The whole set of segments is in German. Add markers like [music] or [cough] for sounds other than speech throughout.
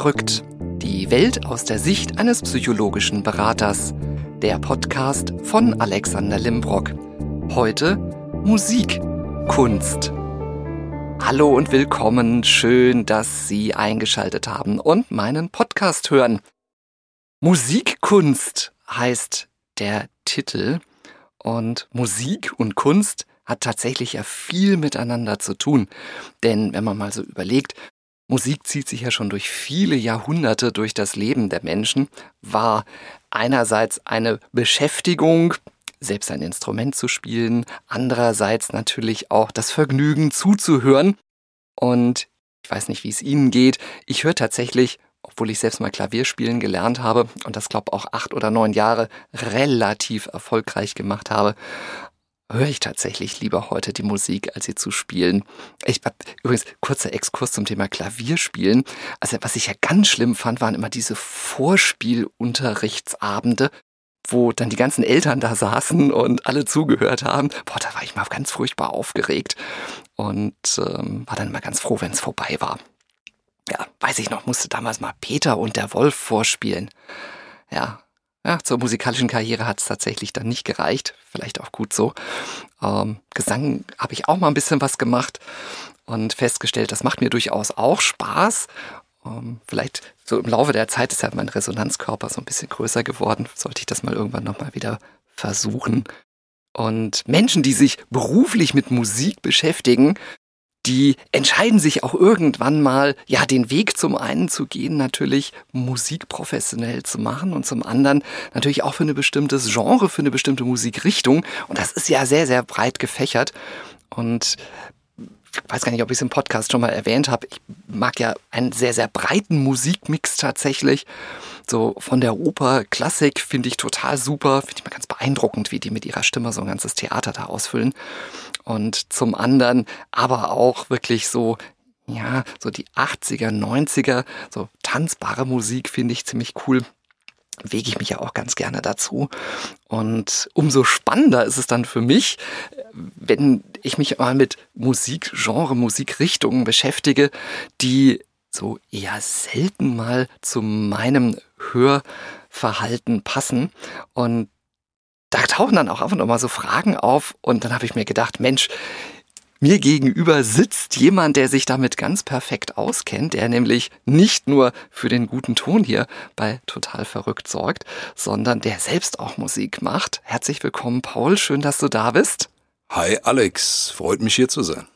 Verrückt. Die Welt aus der Sicht eines psychologischen Beraters. Der Podcast von Alexander Limbrock. Heute Musikkunst. Hallo und willkommen. Schön, dass Sie eingeschaltet haben und meinen Podcast hören. Musikkunst heißt der Titel und Musik und Kunst hat tatsächlich ja viel miteinander zu tun. Denn wenn man mal so überlegt, Musik zieht sich ja schon durch viele Jahrhunderte durch das Leben der Menschen, war einerseits eine Beschäftigung, selbst ein Instrument zu spielen, andererseits natürlich auch das Vergnügen zuzuhören. Und ich weiß nicht, wie es Ihnen geht, ich höre tatsächlich, obwohl ich selbst mal Klavier spielen gelernt habe und das glaube auch acht oder neun Jahre relativ erfolgreich gemacht habe, höre ich tatsächlich lieber heute die Musik, als sie zu spielen. Ich übrigens kurzer Exkurs zum Thema Klavierspielen. Also was ich ja ganz schlimm fand, waren immer diese Vorspielunterrichtsabende, wo dann die ganzen Eltern da saßen und alle zugehört haben. Boah, da war ich mal ganz furchtbar aufgeregt und ähm, war dann immer ganz froh, wenn es vorbei war. Ja, weiß ich noch, musste damals mal Peter und der Wolf vorspielen. Ja, ja, zur musikalischen Karriere hat es tatsächlich dann nicht gereicht. Vielleicht auch gut so. Ähm, Gesang habe ich auch mal ein bisschen was gemacht und festgestellt, das macht mir durchaus auch Spaß. Ähm, vielleicht so im Laufe der Zeit ist ja mein Resonanzkörper so ein bisschen größer geworden. Sollte ich das mal irgendwann nochmal wieder versuchen. Und Menschen, die sich beruflich mit Musik beschäftigen, die entscheiden sich auch irgendwann mal, ja, den Weg zum einen zu gehen, natürlich Musik professionell zu machen und zum anderen natürlich auch für ein bestimmtes Genre, für eine bestimmte Musikrichtung. Und das ist ja sehr, sehr breit gefächert. Und ich weiß gar nicht, ob ich es im Podcast schon mal erwähnt habe. Ich mag ja einen sehr, sehr breiten Musikmix tatsächlich. So von der Oper, Klassik finde ich total super. Finde ich mal ganz beeindruckend, wie die mit ihrer Stimme so ein ganzes Theater da ausfüllen. Und zum anderen aber auch wirklich so, ja, so die 80er, 90er, so tanzbare Musik finde ich ziemlich cool wege ich mich ja auch ganz gerne dazu. Und umso spannender ist es dann für mich, wenn ich mich mal mit Musikgenre, Musikrichtungen beschäftige, die so eher selten mal zu meinem Hörverhalten passen. Und da tauchen dann auch einfach mal so Fragen auf. Und dann habe ich mir gedacht, Mensch, mir gegenüber sitzt jemand, der sich damit ganz perfekt auskennt, der nämlich nicht nur für den guten Ton hier bei Total Verrückt sorgt, sondern der selbst auch Musik macht. Herzlich willkommen, Paul. Schön, dass du da bist. Hi, Alex. Freut mich hier zu sein.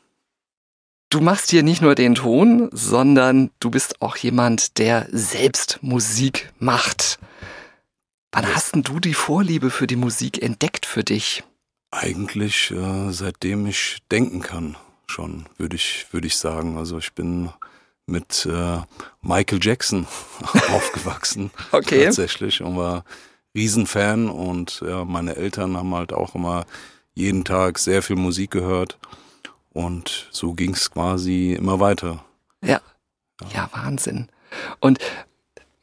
Du machst hier nicht nur den Ton, sondern du bist auch jemand, der selbst Musik macht. Wann hast denn du die Vorliebe für die Musik entdeckt für dich? Eigentlich äh, seitdem ich denken kann, schon, würde ich, würde ich sagen. Also ich bin mit äh, Michael Jackson [laughs] aufgewachsen. [laughs] Okay. Tatsächlich. Und war Riesenfan und ja, meine Eltern haben halt auch immer jeden Tag sehr viel Musik gehört. Und so ging es quasi immer weiter. Ja. Ja, Wahnsinn. Und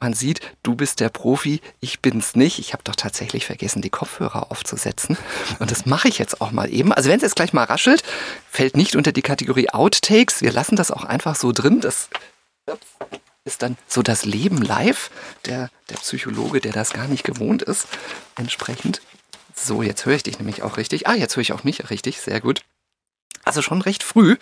man sieht, du bist der Profi, ich bin's nicht. Ich habe doch tatsächlich vergessen, die Kopfhörer aufzusetzen. Und das mache ich jetzt auch mal eben. Also wenn es jetzt gleich mal raschelt, fällt nicht unter die Kategorie Outtakes. Wir lassen das auch einfach so drin. Das ist dann so das Leben live. Der, der Psychologe, der das gar nicht gewohnt ist, entsprechend. So, jetzt höre ich dich nämlich auch richtig. Ah, jetzt höre ich auch mich richtig. Sehr gut. Also schon recht früh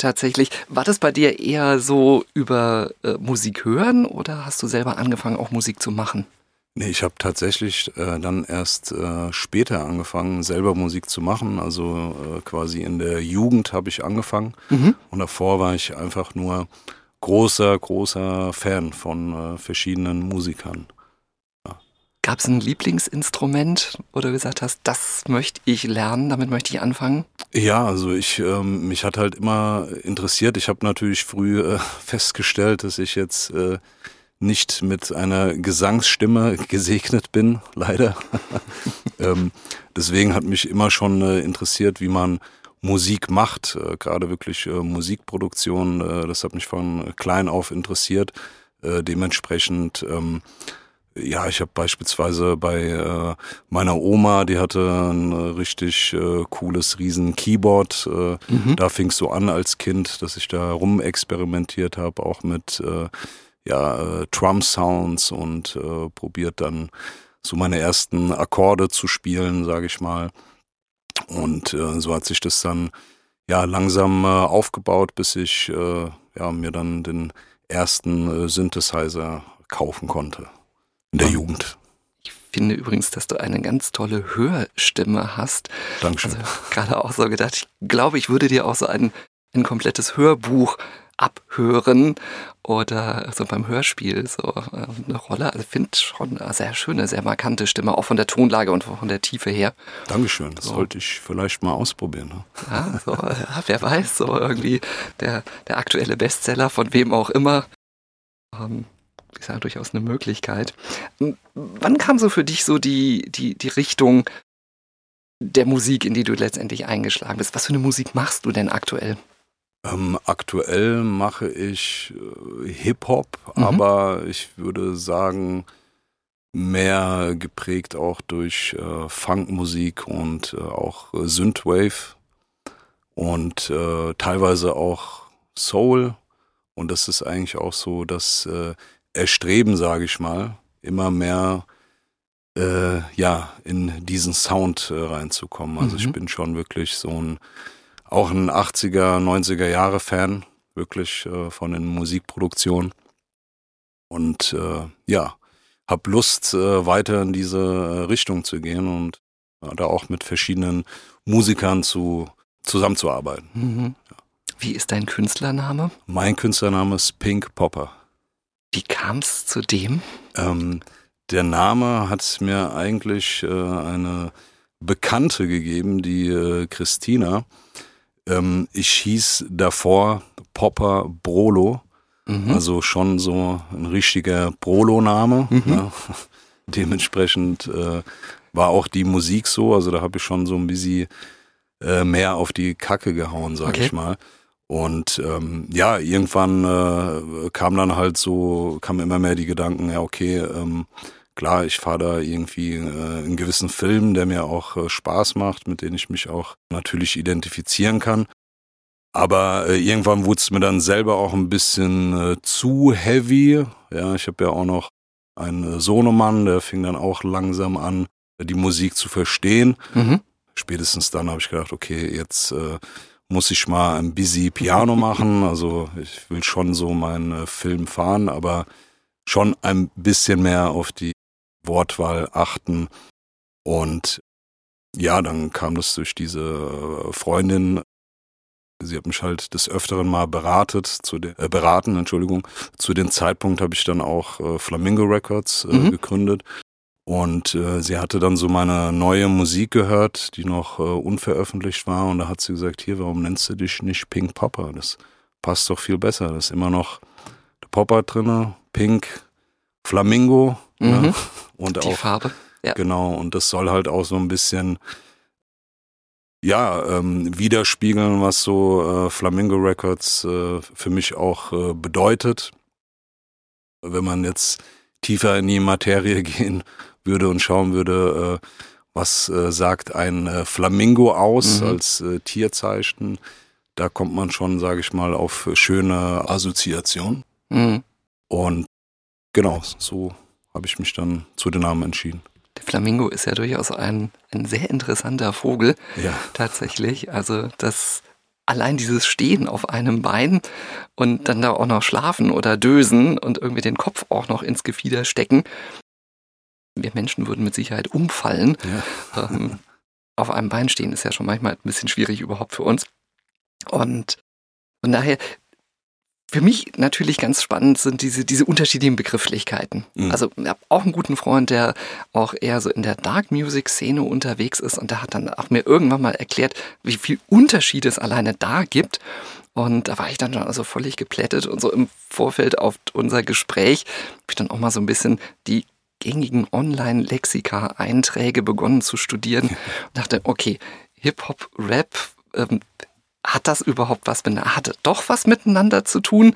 tatsächlich. War das bei dir eher so über äh, Musik hören oder hast du selber angefangen, auch Musik zu machen? Nee, ich habe tatsächlich äh, dann erst äh, später angefangen, selber Musik zu machen. Also äh, quasi in der Jugend habe ich angefangen. Mhm. Und davor war ich einfach nur großer, großer Fan von äh, verschiedenen Musikern. Gab es ein Lieblingsinstrument, wo du gesagt hast, das möchte ich lernen, damit möchte ich anfangen? Ja, also ich ähm, mich hat halt immer interessiert. Ich habe natürlich früh äh, [laughs] festgestellt, dass ich jetzt äh, nicht mit einer Gesangsstimme [laughs] gesegnet bin, [laughs] leider. ähm, deswegen hat mich immer schon äh, interessiert, wie man Musik macht, äh, gerade wirklich äh, Musikproduktion. Äh, das hat mich von klein auf interessiert. Dementsprechend ähm, Ja, ich habe beispielsweise bei äh, meiner Oma, die hatte ein äh, richtig äh, cooles riesen Keyboard. Äh, mhm. Da fing es so an als Kind, dass ich da rumexperimentiert habe, auch mit äh, ja, äh, Drum-Sounds und äh, probiert dann so meine ersten Akkorde zu spielen, sage ich mal. Und äh, so hat sich das dann ja langsam äh, aufgebaut, bis ich äh, ja, mir dann den ersten äh, Synthesizer kaufen konnte in der Jugend. Ich finde übrigens, dass du eine ganz tolle Hörstimme hast. Dankeschön. Also gerade auch so gedacht, ich glaube, ich würde dir auch so ein, ein komplettes Hörbuch abhören oder so beim Hörspiel so äh, eine Rolle. Also ich finde schon eine sehr schöne, sehr markante Stimme, auch von der Tonlage und von der Tiefe her. Dankeschön, das so. sollte ich vielleicht mal ausprobieren. Ne? Ja, so, ja, wer weiß, so irgendwie der, der aktuelle Bestseller von wem auch immer. Ähm, ist ja durchaus eine Möglichkeit. Wann kam so für dich so die, die, die Richtung der Musik, in die du letztendlich eingeschlagen bist? Was für eine Musik machst du denn aktuell? Ähm, aktuell mache ich äh, Hip-Hop, mhm. aber ich würde sagen, mehr geprägt auch durch äh, Funkmusik und äh, auch äh, Synthwave und äh, teilweise auch Soul. Und das ist eigentlich auch so das äh, Erstreben, sage ich mal, immer mehr äh, ja in diesen Sound äh, reinzukommen. Also mhm. ich bin schon wirklich so ein auch ein 80er, 90er Jahre Fan, wirklich äh, von den Musikproduktionen. Und äh, ja, hab Lust, äh, weiter in diese äh, Richtung zu gehen und da auch mit verschiedenen Musikern zu, zusammenzuarbeiten. Mhm. Ja. Wie ist dein Künstlername? Mein Künstlername ist Pink Popper. Wie kam es zu dem? Ähm, der Name hat mir eigentlich äh, eine Bekannte gegeben, die äh, Christina. Ähm, ich hieß davor Popper Brolo, mhm. also schon so ein richtiger Brolo-Name. Mhm. Ne? [laughs] Dementsprechend äh, war auch die Musik so, also da habe ich schon so ein bisschen äh, mehr auf die Kacke gehauen, sag okay. ich mal. Und ähm, ja, irgendwann äh, kam dann halt so, kam immer mehr die Gedanken, ja, okay, ähm, klar, ich fahre da irgendwie äh, einen gewissen Film, der mir auch äh, Spaß macht, mit dem ich mich auch natürlich identifizieren kann. Aber äh, irgendwann wurde es mir dann selber auch ein bisschen äh, zu heavy. Ja, ich habe ja auch noch einen äh, Sohnemann, der fing dann auch langsam an, die Musik zu verstehen. Mhm. Spätestens dann habe ich gedacht, okay, jetzt äh, muss ich mal ein busy Piano machen. Also ich will schon so meinen äh, Film fahren, aber schon ein bisschen mehr auf die Wortwahl achten. Und ja, dann kam das durch diese äh, Freundin. Sie hat mich halt des Öfteren mal beratet, zu den, äh, beraten, Entschuldigung. Zu dem Zeitpunkt habe ich dann auch äh, Flamingo Records äh, mhm. gegründet. Und äh, sie hatte dann so meine neue Musik gehört, die noch äh, unveröffentlicht war. Und da hat sie gesagt, hier, warum nennst du dich nicht Pink Popper? Das passt doch viel besser. Da ist immer noch der Popper drinne, Pink, Flamingo. Ne? Mhm. Ne? [laughs] Und die auch, Farbe. Ja. Genau, und das soll halt auch so ein bisschen ja, ähm, widerspiegeln, was so äh, Flamingo Records äh, für mich auch äh, bedeutet. Wenn man jetzt tiefer in die Materie [laughs] gehen würde und schauen würde, äh, was äh, sagt ein äh, Flamingo aus mhm. als äh, Tierzeichen, da kommt man schon, sage ich mal, auf schöne Assoziationen. Mhm. Und genau, so habe ich mich dann zu den Namen entschieden. Der Flamingo ist ja durchaus ein, ein sehr interessanter Vogel. Ja. Tatsächlich. Also das allein dieses Stehen auf einem Bein und dann da auch noch schlafen oder dösen und irgendwie den Kopf auch noch ins Gefieder stecken. Wir Menschen würden mit Sicherheit umfallen. Ja. Ähm, auf einem Bein stehen ist ja schon manchmal ein bisschen schwierig überhaupt für uns. Und von daher für mich natürlich ganz spannend sind diese, diese unterschiedlichen Begrifflichkeiten. Mhm. Also ich habe auch einen guten Freund, der auch eher so in der Dark Music Szene unterwegs ist und der hat dann auch mir irgendwann mal erklärt, wie viel Unterschied es alleine da gibt. Und da war ich dann schon also völlig geplättet und so im Vorfeld auf unser Gespräch habe ich dann auch mal so ein bisschen die gängigen Online-Lexika-Einträge begonnen zu studieren und [laughs] dachte, okay, Hip-Hop, Rap, ähm, hat das überhaupt was miteinander, hat doch was miteinander zu tun?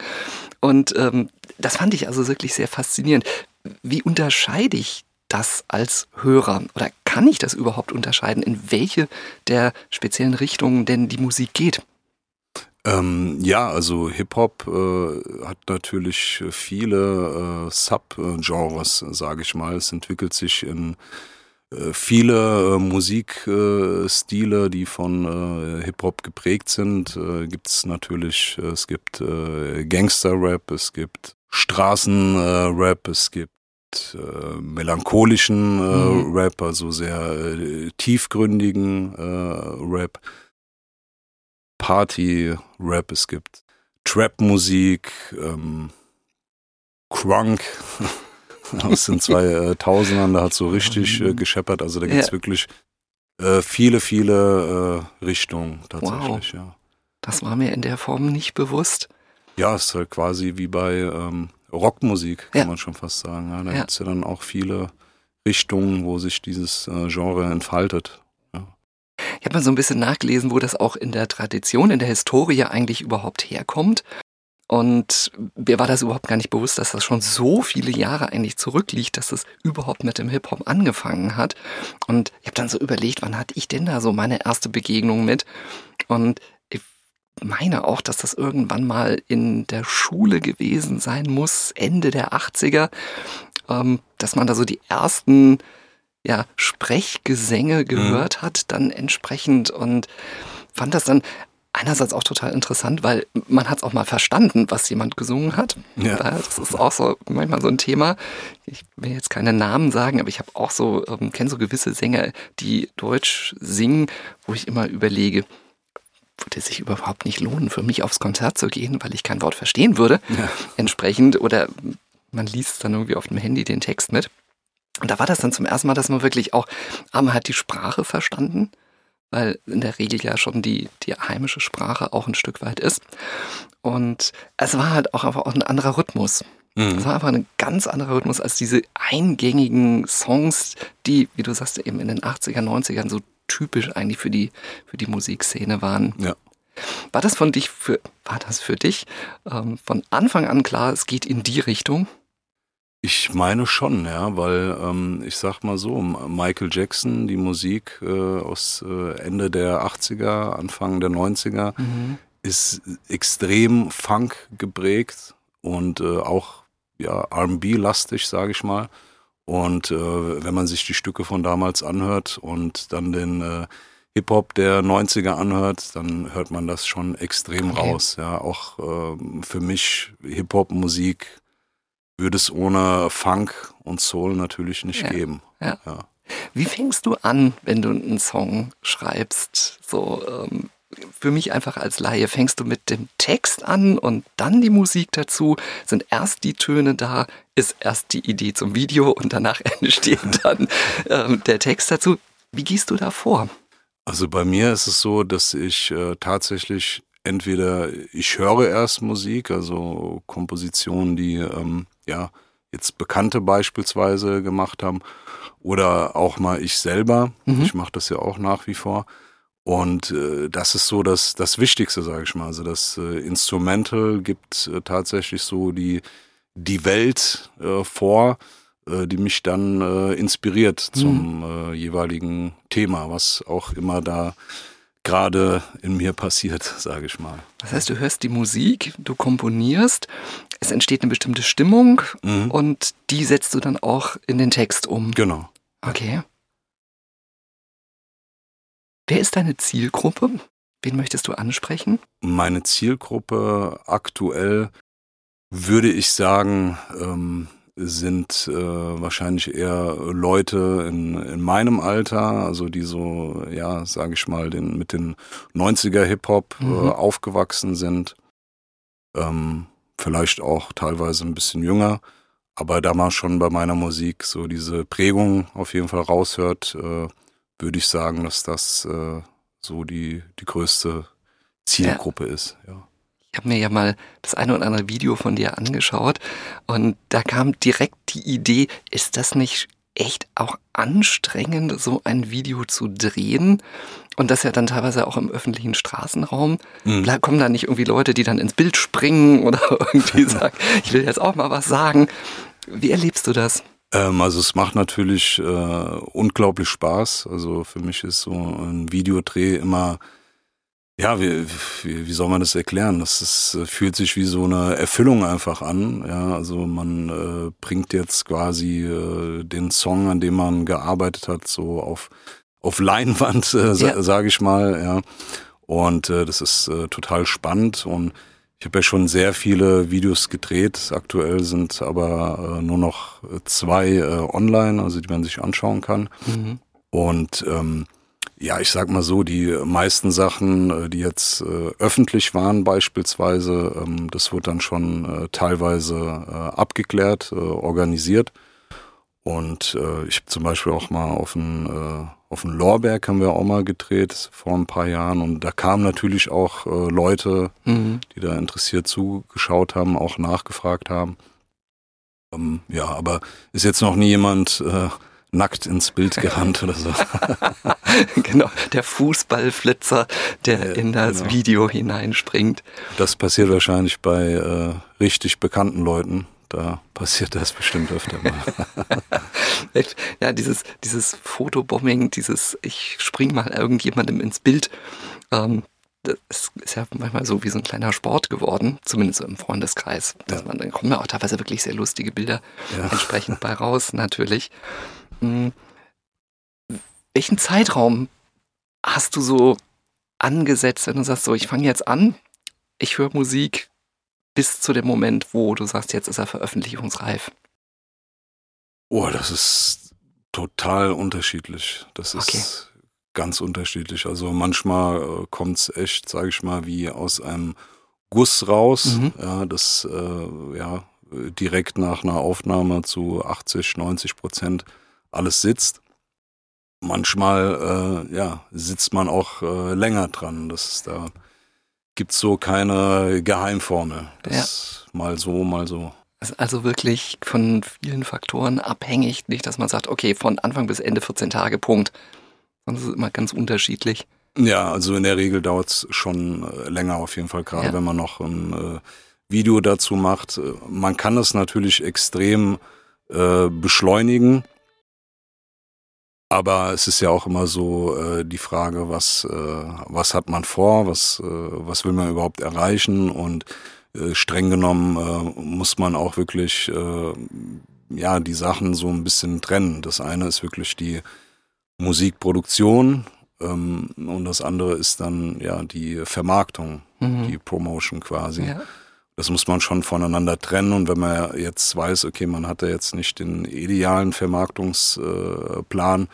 Und ähm, das fand ich also wirklich sehr faszinierend. Wie unterscheide ich das als Hörer? Oder kann ich das überhaupt unterscheiden, in welche der speziellen Richtungen denn die Musik geht? Ähm, ja, also Hip-Hop äh, hat natürlich viele äh, Sub-Genres, sage ich mal. Es entwickelt sich in äh, viele äh, Musikstile, die von äh, Hip-Hop geprägt sind. Äh, gibt es natürlich, es gibt Gangster-Rap, es gibt Straßenrap, es gibt melancholischen mhm. Rap, also sehr tiefgründigen Rap, Party-Rap, es gibt Trap-Musik, ähm, Crunk aus den 2000ern, da hat so richtig äh, gescheppert, also da gibt's ja. wirklich äh, viele, viele äh, Richtungen tatsächlich, wow. ja. Das war mir in der Form nicht bewusst. Ja, es ist halt quasi wie bei ähm, Rockmusik, kann ja. man schon fast sagen. Ja, da ja. gibt's ja dann auch viele Richtungen, wo sich dieses äh, Genre entfaltet. Ich habe mal so ein bisschen nachgelesen, wo das auch in der Tradition, in der Historie eigentlich überhaupt herkommt. Und mir war das überhaupt gar nicht bewusst, dass das schon so viele Jahre eigentlich zurückliegt, dass das überhaupt mit dem Hip-Hop angefangen hat. Und ich habe dann so überlegt, wann hatte ich denn da so meine erste Begegnung mit? Und meine auch, dass das irgendwann mal in der Schule gewesen sein muss, Ende der 80er, ähm, dass man da so die ersten ja, Sprechgesänge mhm. gehört mhm. hat, dann entsprechend und fand das dann einerseits auch total interessant, weil man hat es auch mal verstanden, was jemand gesungen hat. Ja. Das ist auch so manchmal so ein Thema. Ich will jetzt keine Namen sagen, aber ich habe auch so, ähm, kenne so gewisse Sänger, die Deutsch singen, wo ich immer überlege, würde sich überhaupt nicht lohnen, für mich aufs Konzert zu gehen, weil ich kein Wort verstehen würde. Ja. Entsprechend. Oder man liest dann irgendwie auf dem Handy den Text mit. Und da war das dann zum ersten Mal, dass man wirklich auch, aber man hat die Sprache verstanden, weil in der Regel ja schon die, die heimische Sprache auch ein Stück weit ist. Und es war halt auch einfach auch ein anderer Rhythmus. Mhm. Es war einfach ein ganz anderer Rhythmus als diese eingängigen Songs, die, wie du sagst, eben in den 80er, 90ern so typisch eigentlich für die, für die Musikszene waren. Ja. War das von dich für, war das für dich ähm, von Anfang an klar, es geht in die Richtung? Ich meine schon, ja, weil ähm, ich sag mal so, Michael Jackson, die Musik äh, aus äh, Ende der 80er, Anfang der 90er, mhm. ist extrem Funk geprägt und äh, auch ja, RB-lastig, sage ich mal. Und äh, wenn man sich die Stücke von damals anhört und dann den äh, Hip-Hop der 90er anhört, dann hört man das schon extrem okay. raus. Ja, auch äh, für mich Hip-Hop-Musik würde es ohne Funk und Soul natürlich nicht ja. geben. Ja. ja. Wie fängst du an, wenn du einen Song schreibst? So, ähm, für mich einfach als Laie, fängst du mit dem Text an und dann die Musik dazu? Sind erst die Töne da, ist erst die Idee zum Video und danach [laughs] entsteht dann ähm, der Text dazu? Wie gehst du da vor? Also bei mir ist es so, dass ich äh, tatsächlich entweder ich höre erst Musik, also Kompositionen, die ähm, ja jetzt Bekannte beispielsweise gemacht haben, oder auch mal ich selber. Mhm. Ich mache das ja auch nach wie vor. Und äh, das ist so das, das Wichtigste, sage ich mal. Also das äh, Instrumental gibt äh, tatsächlich so die, die Welt äh, vor, äh, die mich dann äh, inspiriert mhm. zum äh, jeweiligen Thema, was auch immer da gerade in mir passiert, sage ich mal. Das heißt, du hörst die Musik, du komponierst, es entsteht eine bestimmte Stimmung mhm. und die setzt du dann auch in den Text um. Genau. Okay. Wer ist deine Zielgruppe? Wen möchtest du ansprechen? Meine Zielgruppe aktuell würde ich sagen, ähm, sind äh, wahrscheinlich eher Leute in, in meinem Alter, also die so, ja, sage ich mal, den, mit den 90er Hip-Hop äh, mhm. äh, aufgewachsen sind. Ähm, vielleicht auch teilweise ein bisschen jünger, aber da man schon bei meiner Musik so diese Prägung auf jeden Fall raushört, äh, würde ich sagen, dass das äh, so die, die größte Zielgruppe ja. ist. Ja. Ich habe mir ja mal das eine oder andere Video von dir angeschaut und da kam direkt die Idee, ist das nicht echt auch anstrengend, so ein Video zu drehen? Und das ja dann teilweise auch im öffentlichen Straßenraum. Mhm. Da kommen da nicht irgendwie Leute, die dann ins Bild springen [laughs] oder irgendwie [laughs] sagen, ich will jetzt auch mal was sagen. Wie erlebst du das? Ähm, also es macht natürlich äh, unglaublich Spaß. Also für mich ist so ein Videodreh immer, ja, wie, wie, wie soll man das erklären? Das ist, äh, fühlt sich wie so eine Erfüllung einfach an. Ja, also man äh, bringt jetzt quasi äh, den Song, an dem man gearbeitet hat, so auf auf Leinwand, äh, ja. sage ich mal. Ja. Und äh, das ist äh, total spannend und ich habe ja schon sehr viele Videos gedreht. Aktuell sind aber äh, nur noch zwei äh, online, also die man sich anschauen kann. Mhm. Und ähm, ja, ich sag mal so, die meisten Sachen, äh, die jetzt äh, öffentlich waren beispielsweise, ähm, das wird dann schon äh, teilweise äh, abgeklärt, äh, organisiert. Und äh, ich habe zum Beispiel auch mal auf ein äh, auf dem Lorberg haben wir auch mal gedreht vor ein paar Jahren und da kamen natürlich auch Leute, mhm. die da interessiert zugeschaut haben, auch nachgefragt haben. Ähm, ja, aber ist jetzt noch nie jemand nackt ins Bild gerannt oder so. [laughs] genau, der Fußballflitzer, der ja, in das genau. Video hineinspringt. Das passiert wahrscheinlich bei äh, richtig bekannten Leuten. Da passiert das bestimmt öfter mal. [laughs] ja, dieses, dieses Fotobombing, dieses ich spring mal irgendjemandem ins Bild, ähm, das ist ja manchmal so wie so ein kleiner Sport geworden, zumindest so im Freundeskreis. Ja. Man, dann kommen ja auch teilweise wirklich sehr lustige Bilder ja. entsprechend bei raus, natürlich. Hm. Welchen Zeitraum hast du so angesetzt, wenn du sagst, so ich fange jetzt an, ich höre Musik, bis zu dem Moment, wo du sagst, jetzt ist er veröffentlichungsreif? Oh, das ist total unterschiedlich. Das okay. ist ganz unterschiedlich. Also manchmal äh, kommt es echt, sage ich mal, wie aus einem Guss raus. Mhm. Ja, das äh, ja direkt nach einer Aufnahme zu 80, 90 Prozent alles sitzt. Manchmal äh, ja, sitzt man auch äh, länger dran. Das ist da gibt es so keine Geheimformel. Das ja. mal so, mal so. Also wirklich von vielen Faktoren abhängig. Nicht, dass man sagt, okay, von Anfang bis Ende 14 Tage, Punkt. Es ist immer ganz unterschiedlich. Ja, also in der Regel dauert es schon äh, länger auf jeden Fall, gerade ja. wenn man noch ein äh, Video dazu macht. Äh, man kann es natürlich extrem äh, beschleunigen aber es ist ja auch immer so äh, die Frage, was, äh, was hat man vor, was, äh, was will man überhaupt erreichen und äh, streng genommen äh, muss man auch wirklich äh, ja die Sachen so ein bisschen trennen. Das eine ist wirklich die Musikproduktion ähm, und das andere ist dann ja die Vermarktung, mhm. die Promotion quasi. Ja. Das muss man schon voneinander trennen und wenn man jetzt weiß, okay, man hatte jetzt nicht den idealen Vermarktungsplan,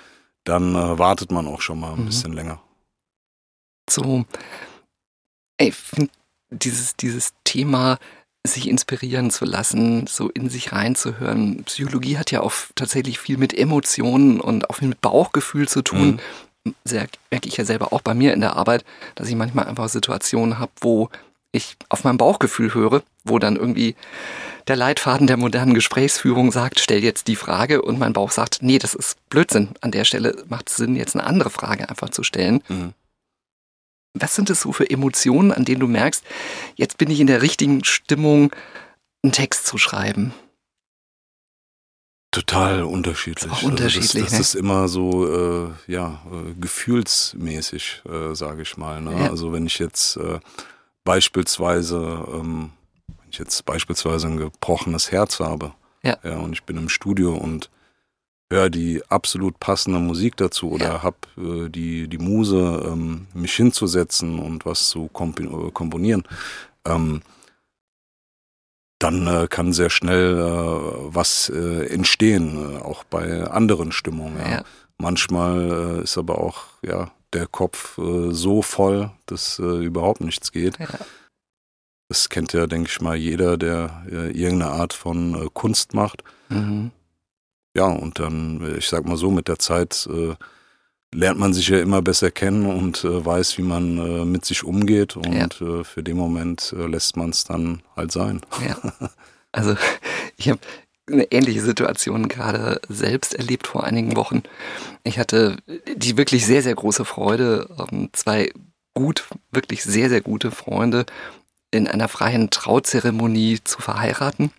dann äh, wartet man auch schon mal ein mhm. bisschen länger. So, ey, dieses, dieses Thema, sich inspirieren zu lassen, so in sich reinzuhören. Psychologie hat ja auch tatsächlich viel mit Emotionen und auch viel mit Bauchgefühl zu tun. Mhm. Sehr, merke ich ja selber auch bei mir in der Arbeit, dass ich manchmal einfach Situationen habe, wo ich auf mein Bauchgefühl höre, wo dann irgendwie der Leitfaden der modernen Gesprächsführung sagt, stell jetzt die Frage und mein Bauch sagt, nee, das ist Blödsinn. An der Stelle macht es Sinn, jetzt eine andere Frage einfach zu stellen. Mhm. Was sind es so für Emotionen, an denen du merkst, jetzt bin ich in der richtigen Stimmung, einen Text zu schreiben? Total unterschiedlich. Auch unterschiedlich. Also das, das ne? ist immer so, äh, ja, äh, gefühlsmäßig, äh, sage ich mal. Ne? Ja. Also wenn ich jetzt äh, beispielsweise, ähm, wenn ich jetzt beispielsweise ein gebrochenes Herz habe, ja. ja und ich bin im Studio und höre die absolut passende Musik dazu oder ja. habe äh, die, die Muse, ähm, mich hinzusetzen und was zu äh, komponieren, ähm, dann äh, kann sehr schnell äh, was äh, entstehen, äh, auch bei anderen Stimmungen. Ja. Manchmal ist aber auch ja der Kopf äh, so voll, dass äh, überhaupt nichts geht. Ja. Das kennt ja, denke ich mal, jeder, der äh, irgendeine Art von äh, Kunst macht. Mhm. Ja, und dann, äh, ich sag mal so, mit der Zeit äh, lernt man sich ja immer besser kennen und weiß, wie man mit sich umgeht. Und ja. für den Moment lässt man es dann halt sein. Ja. [laughs] Also ich habe eine ähnliche Situation gerade selbst erlebt vor einigen Wochen. Ich hatte die wirklich sehr, sehr große Freude, ähm, zwei gut, wirklich sehr, sehr gute Freunde in einer freien Trauzeremonie zu verheiraten.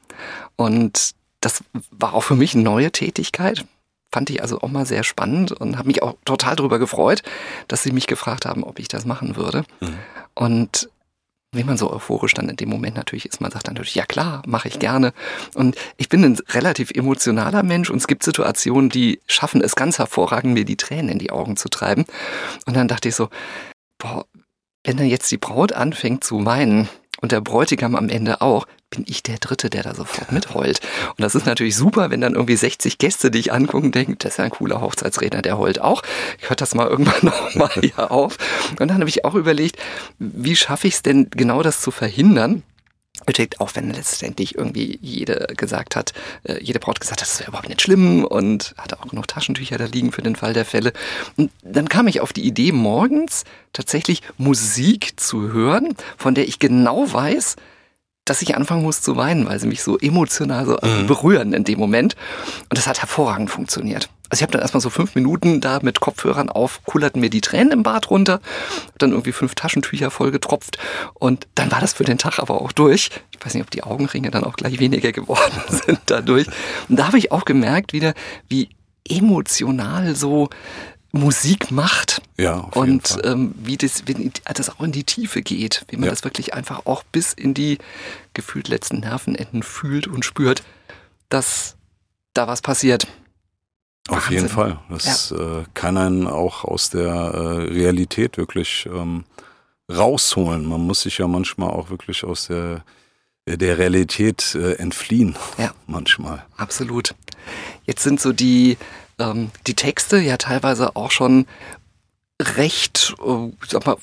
Und das war auch für mich eine neue Tätigkeit. Fand ich also auch mal sehr spannend und habe mich auch total darüber gefreut, dass sie mich gefragt haben, ob ich das machen würde. Mhm. Und wie man so euphorisch dann in dem Moment natürlich ist, man sagt dann natürlich, ja klar, mache ich gerne. Und ich bin ein relativ emotionaler Mensch und es gibt Situationen, die schaffen es ganz hervorragend, mir die Tränen in die Augen zu treiben. Und dann dachte ich so, boah, wenn dann jetzt die Braut anfängt zu weinen und der Bräutigam am Ende auch, bin ich der Dritte, der da sofort mitheult. Und das ist natürlich super, wenn dann irgendwie 60 Gäste dich angucken denken, das ist ja ein cooler Hochzeitsredner, der heult auch. Ich höre das mal irgendwann [laughs] nochmal hier auf. Und dann habe ich auch überlegt, wie schaffe ich es denn genau das zu verhindern? auch wenn letztendlich irgendwie jede gesagt hat, äh, jede Braut gesagt hat, das wäre überhaupt nicht schlimm und hatte auch genug Taschentücher da liegen für den Fall der Fälle. Und dann kam ich auf die Idee, morgens tatsächlich Musik zu hören, von der ich genau weiß, dass ich anfangen muss zu weinen, weil sie mich so emotional so mhm. berühren in dem Moment. Und das hat hervorragend funktioniert. Also ich habe dann erstmal so fünf Minuten da mit Kopfhörern auf, kullerten mir die Tränen im Bad runter, dann irgendwie fünf Taschentücher voll getropft und dann war das für den Tag aber auch durch. Ich weiß nicht, ob die Augenringe dann auch gleich weniger geworden [laughs] sind dadurch. Und da habe ich auch gemerkt wieder, wie emotional so Musik macht. Ja, und. Ähm, wie, das, wie das auch in die Tiefe geht, wie man ja. das wirklich einfach auch bis in die gefühlt letzten Nervenenden fühlt und spürt, dass da was passiert. Auf Wahnsinn. jeden Fall. Das ja. äh, kann einen auch aus der äh, Realität wirklich ähm, rausholen. Man muss sich ja manchmal auch wirklich aus der, der Realität äh, entfliehen. Ja. [laughs] Manchmal. Absolut. Jetzt sind so die ähm, die Texte ja teilweise auch schon recht, äh, sag mal,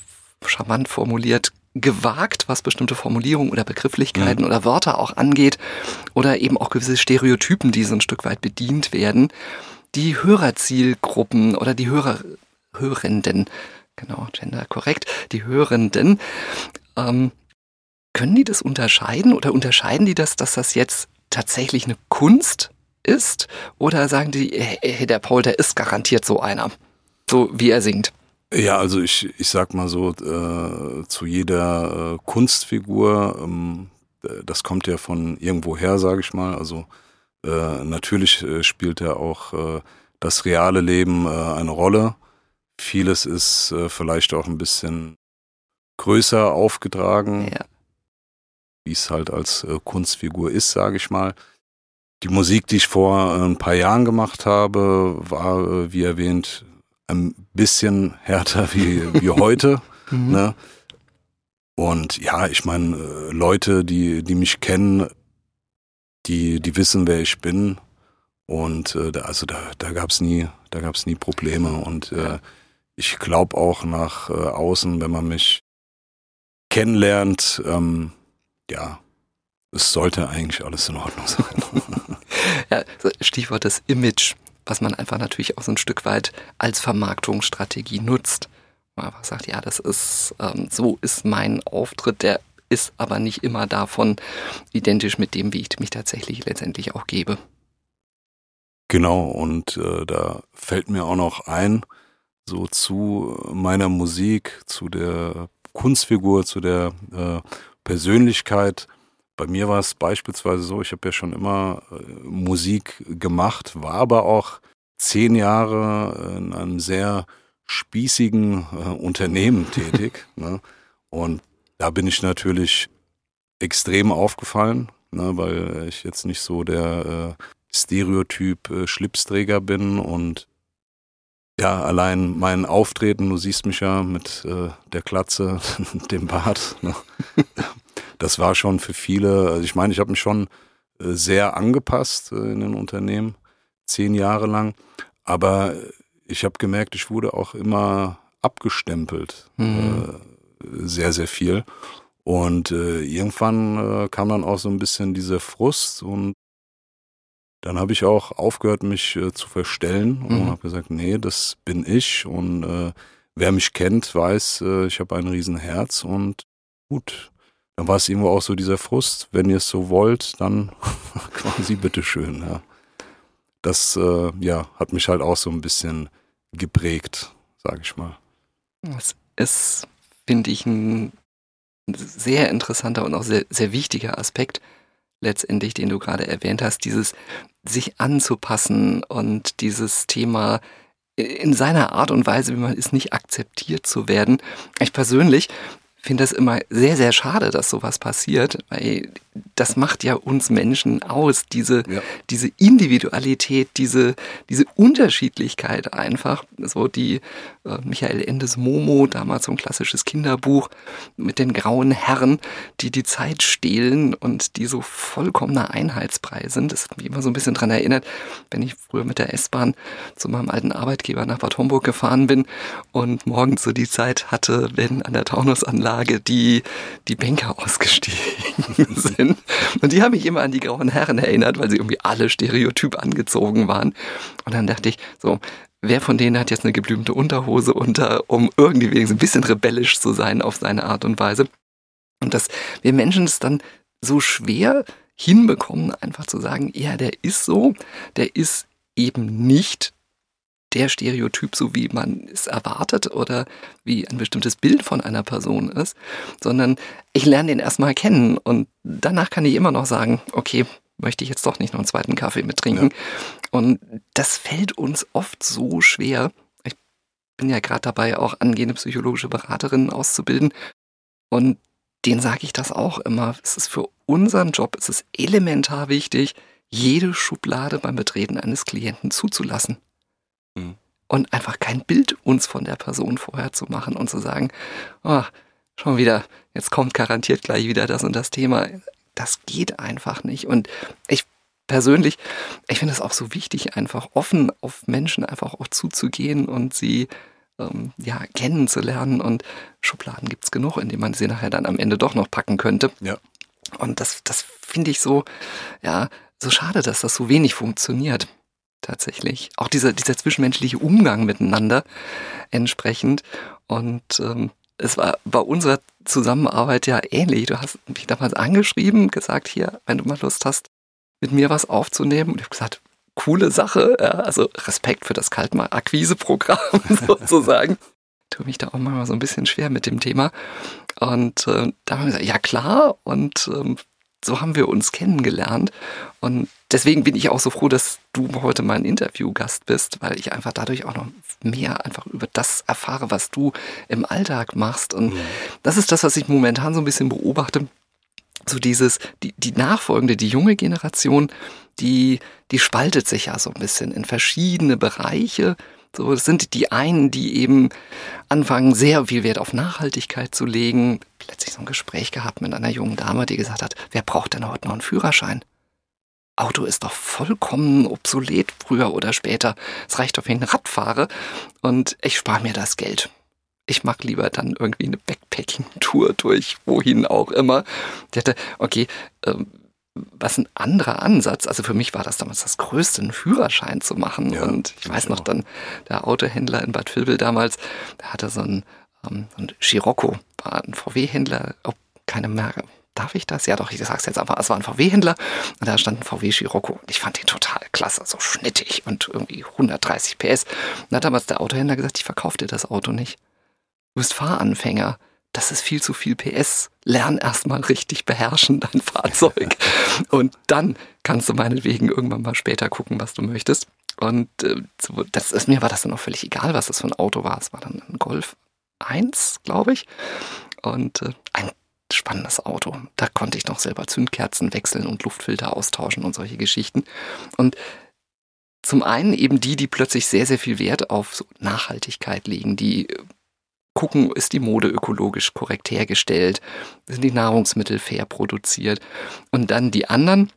charmant formuliert gewagt, was bestimmte Formulierungen oder Begrifflichkeiten mhm. oder Wörter auch angeht oder eben auch gewisse Stereotypen, die so ein Stück weit bedient werden. Die Hörerzielgruppen oder die Hörer, Hörenden, genau, gender korrekt, die Hörenden, ähm, können die das unterscheiden oder unterscheiden die das, dass das jetzt tatsächlich eine Kunst ist? Oder sagen die, hey, der Paul, der ist garantiert so einer, so wie er singt? Ja, also ich, ich sag mal so, äh, zu jeder äh, Kunstfigur, ähm, das kommt ja von irgendwoher, sage ich mal. Also äh, natürlich äh, spielt ja auch äh, das reale Leben äh, eine Rolle. Vieles ist vielleicht auch ein bisschen größer aufgetragen, ja. wie es halt als Kunstfigur ist, sage ich mal. Die Musik, die ich vor äh, ein paar Jahren gemacht habe, war, äh, wie erwähnt, ein bisschen härter wie, wie [laughs] heute. mhm. ne? Und ja, ich meine, äh, Leute, die, die mich kennen, die, die wissen, wer ich bin. Und äh, da, also da, da gab es nie, da gab's nie Probleme. Und äh, ich glaube auch nach äh, außen, wenn man mich kennenlernt, ähm, ja, es sollte eigentlich alles in Ordnung sein. [laughs] ja, Stichwort das Image, was man einfach natürlich auch so ein Stück weit als Vermarktungsstrategie nutzt. Man einfach sagt, ja, das ist, ähm, so ist mein Auftritt, der ist aber nicht immer davon identisch mit dem, wie ich mich tatsächlich letztendlich auch gebe. Genau, und äh, da fällt mir auch noch ein, so zu meiner Musik, zu der Kunstfigur, zu der äh, Persönlichkeit, bei mir war es beispielsweise so, ich habe ja schon immer äh, Musik gemacht, war aber auch zehn Jahre in einem sehr spießigen äh, Unternehmen [laughs] tätig. ne? Und da bin ich natürlich extrem aufgefallen, ne? weil ich jetzt nicht so der äh, Stereotyp äh, Schlipsträger bin und ja, allein mein Auftreten, du siehst mich ja mit äh, der Klatze, [laughs] dem Bart. Ne? [laughs] das war schon für viele, also ich meine, ich habe mich schon äh, sehr angepasst äh, in den Unternehmen, zehn Jahre lang, aber ich habe gemerkt, ich wurde auch immer abgestempelt, mhm. äh, sehr, sehr viel. Und irgendwann kam dann auch so ein bisschen dieser Frust und dann habe ich auch aufgehört, mich äh, zu verstellen und mhm. habe gesagt, nee, das bin ich und äh, wer mich kennt, weiß, äh, ich habe ein Riesenherz und gut, dann war es irgendwo auch so dieser Frust, wenn ihr es so wollt, dann [laughs] quasi bitteschön. Ja. Das äh, ja, hat mich halt auch so ein bisschen geprägt, sage ich mal. Das ist, finde ich, ein sehr interessanter und auch sehr, sehr wichtiger Aspekt, letztendlich, den du gerade erwähnt hast, dieses sich anzupassen und dieses Thema in seiner Art und Weise, wie man ist, nicht akzeptiert zu werden. Ich persönlich finde das immer sehr, sehr schade, dass sowas passiert, weil das macht ja uns Menschen aus, diese, ja. diese Individualität, diese, diese Unterschiedlichkeit einfach. So die äh, Michael Endes Momo, damals so ein klassisches Kinderbuch mit den grauen Herren, die die Zeit stehlen und die so vollkommener Einheitsbrei sind. Das hat mich immer so ein bisschen dran erinnert, wenn ich früher mit der S-Bahn zu meinem alten Arbeitgeber nach Bad Homburg gefahren bin und morgens so die Zeit hatte, wenn an der Taunusanlage die, die Banker ausgestiegen [laughs] sind und die haben mich immer an die grauen Herren erinnert, weil sie irgendwie alle stereotyp angezogen waren. Und dann dachte ich, so, wer von denen hat jetzt eine geblümte Unterhose unter, um irgendwie wenigstens ein bisschen rebellisch zu sein auf seine Art und Weise. Und dass wir Menschen es dann so schwer hinbekommen, einfach zu sagen, ja, der ist so, der ist eben nicht der Stereotyp, so wie man es erwartet oder wie ein bestimmtes Bild von einer Person ist, sondern ich lerne den erstmal kennen und danach kann ich immer noch sagen, okay, möchte ich jetzt doch nicht noch einen zweiten Kaffee mittrinken. Ja. Und das fällt uns oft so schwer. Ich bin ja gerade dabei, auch angehende psychologische Beraterinnen auszubilden. Und denen sage ich das auch immer. Es ist für unseren Job, es ist elementar wichtig, jede Schublade beim Betreten eines Klienten zuzulassen. Und einfach kein Bild uns von der Person vorher zu machen und zu sagen, oh, schon wieder, jetzt kommt garantiert gleich wieder das und das Thema. Das geht einfach nicht. Und ich persönlich, ich finde es auch so wichtig, einfach offen auf Menschen einfach auch zuzugehen und sie ähm, ja, kennenzulernen. Und Schubladen gibt es genug, in denen man sie nachher dann am Ende doch noch packen könnte. Ja. Und das, das finde ich so, ja, so schade, dass das so wenig funktioniert tatsächlich. Auch dieser, dieser zwischenmenschliche Umgang miteinander entsprechend. Und ähm, es war bei unserer Zusammenarbeit ja ähnlich. Du hast mich damals angeschrieben, gesagt, hier, wenn du mal Lust hast, mit mir was aufzunehmen. Und ich habe gesagt, coole Sache. Ja, also Respekt für das Kaltmar-Akquise-Programm [laughs] sozusagen. Tue mich da auch mal so ein bisschen schwer mit dem Thema. Und äh, da haben wir gesagt, ja klar. Und ähm, so haben wir uns kennengelernt. Und deswegen bin ich auch so froh, dass du heute mein Interviewgast bist, weil ich einfach dadurch auch noch mehr einfach über das erfahre, was du im Alltag machst. Und mhm. das ist das, was ich momentan so ein bisschen beobachte. So dieses, die, die nachfolgende, die junge Generation, die, die spaltet sich ja so ein bisschen in verschiedene Bereiche. So, das sind die einen, die eben anfangen, sehr viel Wert auf Nachhaltigkeit zu legen. Plötzlich so ein Gespräch gehabt mit einer jungen Dame, die gesagt hat, wer braucht denn heute noch einen Führerschein? Auto ist doch vollkommen obsolet, früher oder später. Es reicht doch, wenn ich ein Rad fahre und ich spare mir das Geld. Ich mag lieber dann irgendwie eine Backpacking-Tour [laughs] durch, wohin auch immer. Die hatte, okay, ähm, was ein anderer Ansatz. Also für mich war das damals das Größte, einen Führerschein zu machen. Ja, und ich weiß noch dann, der Autohändler in Bad Vilbel damals, der hatte so ein, um, ein Scirocco, war ein VW-Händler, oh, keine Marke. Darf ich das? Ja, doch, ich sag's jetzt einfach. Es war ein VW-Händler und da stand ein VW Scirocco. Und ich fand den total klasse, so schnittig und irgendwie 130 PS. Und da hat damals der Autohändler gesagt, ich verkaufe dir das Auto nicht. Du bist Fahranfänger das ist viel zu viel PS. Lern erstmal richtig beherrschen dein Fahrzeug. [laughs] Und dann kannst du meinetwegen irgendwann mal später gucken, was du möchtest. Und äh, das ist, mir war das dann auch völlig egal, was das für ein Auto war. Es war dann ein Golf 1, glaube ich. Und äh, ein spannendes Auto. Da konnte ich noch selber Zündkerzen wechseln und Luftfilter austauschen und solche Geschichten. Und zum einen eben die, die plötzlich sehr, sehr viel Wert auf so Nachhaltigkeit legen, die gucken, ist die Mode ökologisch korrekt hergestellt, sind die Nahrungsmittel fair produziert. Und dann die anderen,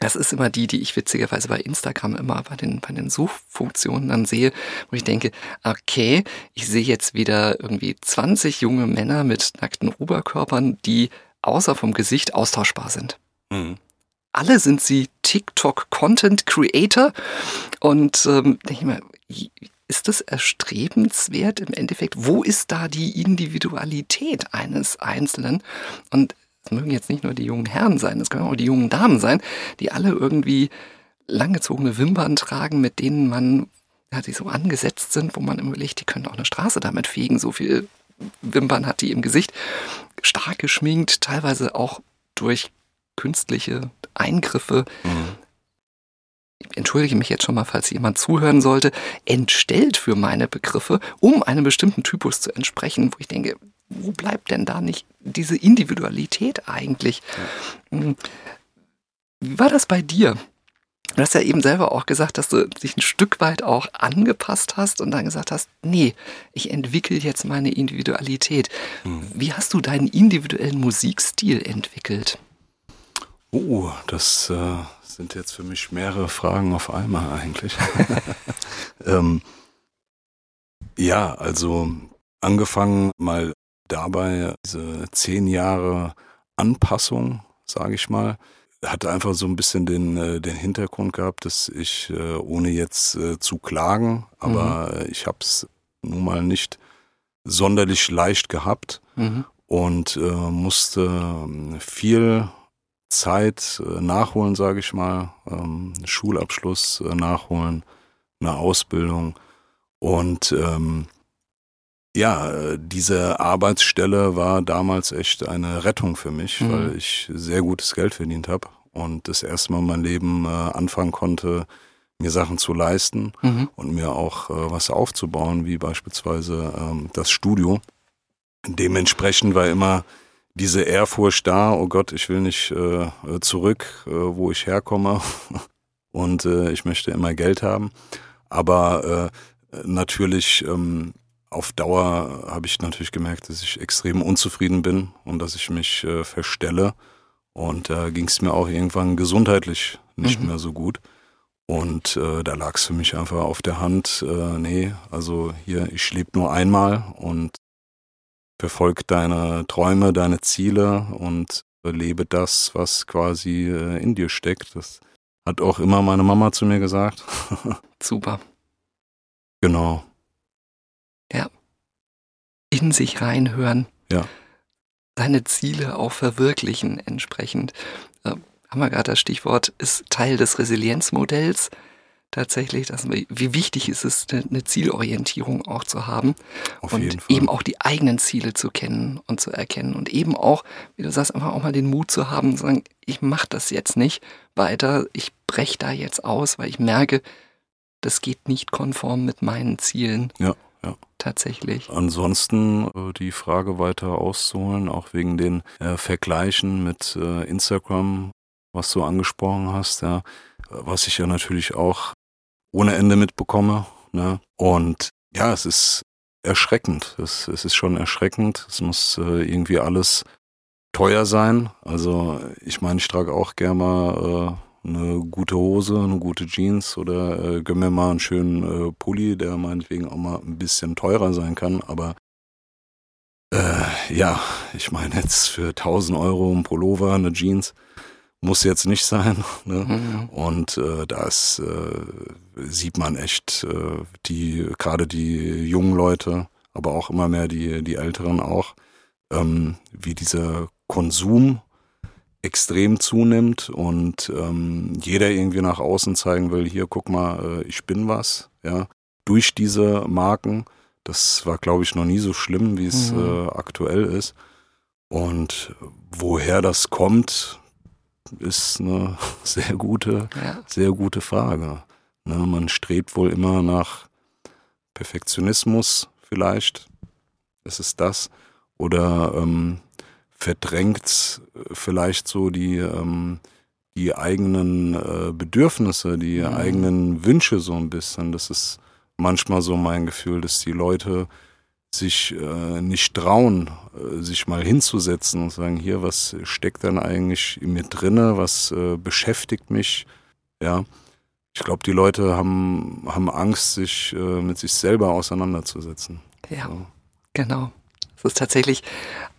das ist immer die, die ich witzigerweise bei Instagram immer bei den, bei den Suchfunktionen dann sehe, wo ich denke, okay, ich sehe jetzt wieder irgendwie 20 junge Männer mit nackten Oberkörpern, die außer vom Gesicht austauschbar sind. Mhm. Alle sind sie TikTok-Content-Creator und ähm, denke ich mir, ist das erstrebenswert im Endeffekt? Wo ist da die Individualität eines Einzelnen? Und es mögen jetzt nicht nur die jungen Herren sein, es können auch die jungen Damen sein, die alle irgendwie langgezogene Wimpern tragen, mit denen man, ja, die so angesetzt sind, wo man immer überlegt, die können auch eine Straße damit fegen, so viel Wimpern hat die im Gesicht. Stark geschminkt, teilweise auch durch künstliche Eingriffe, mhm. ich entschuldige mich jetzt schon mal, falls jemand zuhören sollte, entstellt für meine Begriffe, um einem bestimmten Typus zu entsprechen, wo ich denke, wo bleibt denn da nicht diese Individualität eigentlich? Ja. Hm. Wie war das bei dir? Du hast ja eben selber auch gesagt, dass du dich ein Stück weit auch angepasst hast und dann gesagt hast, nee, ich entwickle jetzt meine Individualität. Mhm. Wie hast du deinen individuellen Musikstil entwickelt? Oh, das äh, sind jetzt für mich mehrere Fragen auf einmal eigentlich. [laughs] [laughs] ähm, ja, also angefangen mal dabei diese zehn Jahre Anpassung, sage ich mal, hat einfach so ein bisschen den, äh, den Hintergrund gehabt, dass ich, äh, ohne jetzt äh, zu klagen, aber mhm. ich habe es nun mal nicht sonderlich leicht gehabt mhm. und äh, musste ähm, viel Zeit nachholen, sage ich mal, ähm, Schulabschluss nachholen, eine Ausbildung und ähm, ja, diese Arbeitsstelle war damals echt eine Rettung für mich, mhm. weil ich sehr gutes Geld verdient habe und das erste Mal mein Leben äh, anfangen konnte, mir Sachen zu leisten mhm. und mir auch äh, was aufzubauen, wie beispielsweise ähm, das Studio. Dementsprechend war immer diese Ehrfurcht da, oh Gott, ich will nicht äh, zurück, äh, wo ich herkomme [laughs] und äh, ich möchte immer Geld haben. Aber äh, natürlich ähm, auf Dauer habe ich natürlich gemerkt, dass ich extrem unzufrieden bin und dass ich mich äh, verstelle. Und da ging es mir auch irgendwann gesundheitlich nicht mhm. mehr so gut. Und äh, da lag es für mich einfach auf der Hand, äh, nee, also hier, ich lebe nur einmal und verfolge deine Träume, deine Ziele und lebe das, was quasi äh, in dir steckt. Das hat auch immer meine Mama zu mir gesagt. [laughs] Super. Genau in sich reinhören. Ja. Seine Ziele auch verwirklichen entsprechend. Äh, haben wir gerade das Stichwort, ist Teil des Resilienzmodells tatsächlich, dass, wie wichtig ist es, eine Zielorientierung auch zu haben Auf und eben auch die eigenen Ziele zu kennen und zu erkennen und eben auch, wie du sagst, einfach auch mal den Mut zu haben, zu sagen, ich mache das jetzt nicht weiter, ich breche da jetzt aus, weil ich merke, das geht nicht konform mit meinen Zielen. Ja ja. Tatsächlich. Ansonsten äh, die Frage weiter auszuholen, auch wegen den äh, Vergleichen mit äh, Instagram, was du angesprochen hast, ja, was ich ja natürlich auch ohne Ende mitbekomme. Ne? Und ja, es ist erschreckend. Es, es ist schon erschreckend. Es muss irgendwie alles teuer sein. Also ich meine, ich trage auch gerne mal eine gute Hose, eine gute Jeans oder äh, gönn mir mal einen schönen äh, Pulli, der meinetwegen auch mal ein bisschen teurer sein kann, aber äh, ja, ich meine jetzt für 1000 Euro ein Pullover, eine Jeans, muss jetzt nicht sein. [laughs] Ne? Mhm. Und äh, da ist, äh, sieht man echt äh, die, gerade die jungen Leute, aber auch immer mehr die, die Älteren auch, ähm, wie dieser Konsum extrem zunimmt und ähm, jeder irgendwie nach außen zeigen will, hier guck mal, äh, ich bin was, ja, durch diese Marken. Das war, glaube ich, noch nie so schlimm, wie es mhm. äh, aktuell ist. Und woher das kommt, ist eine [laughs] sehr gute, ja. sehr gute Frage. Ne, man strebt wohl immer nach Perfektionismus vielleicht. Ist es das? Oder ähm, verdrängt vielleicht so die, ähm, die eigenen äh, Bedürfnisse, die mhm. eigenen Wünsche so ein bisschen. Das ist manchmal so mein Gefühl, dass die Leute sich äh, nicht trauen, äh, sich mal hinzusetzen und sagen, hier, was steckt denn eigentlich in mir drinne, was äh, beschäftigt mich, ja. Ich glaube, die Leute haben, haben Angst, sich äh, mit sich selber auseinanderzusetzen. Ja, so. genau. Das ist tatsächlich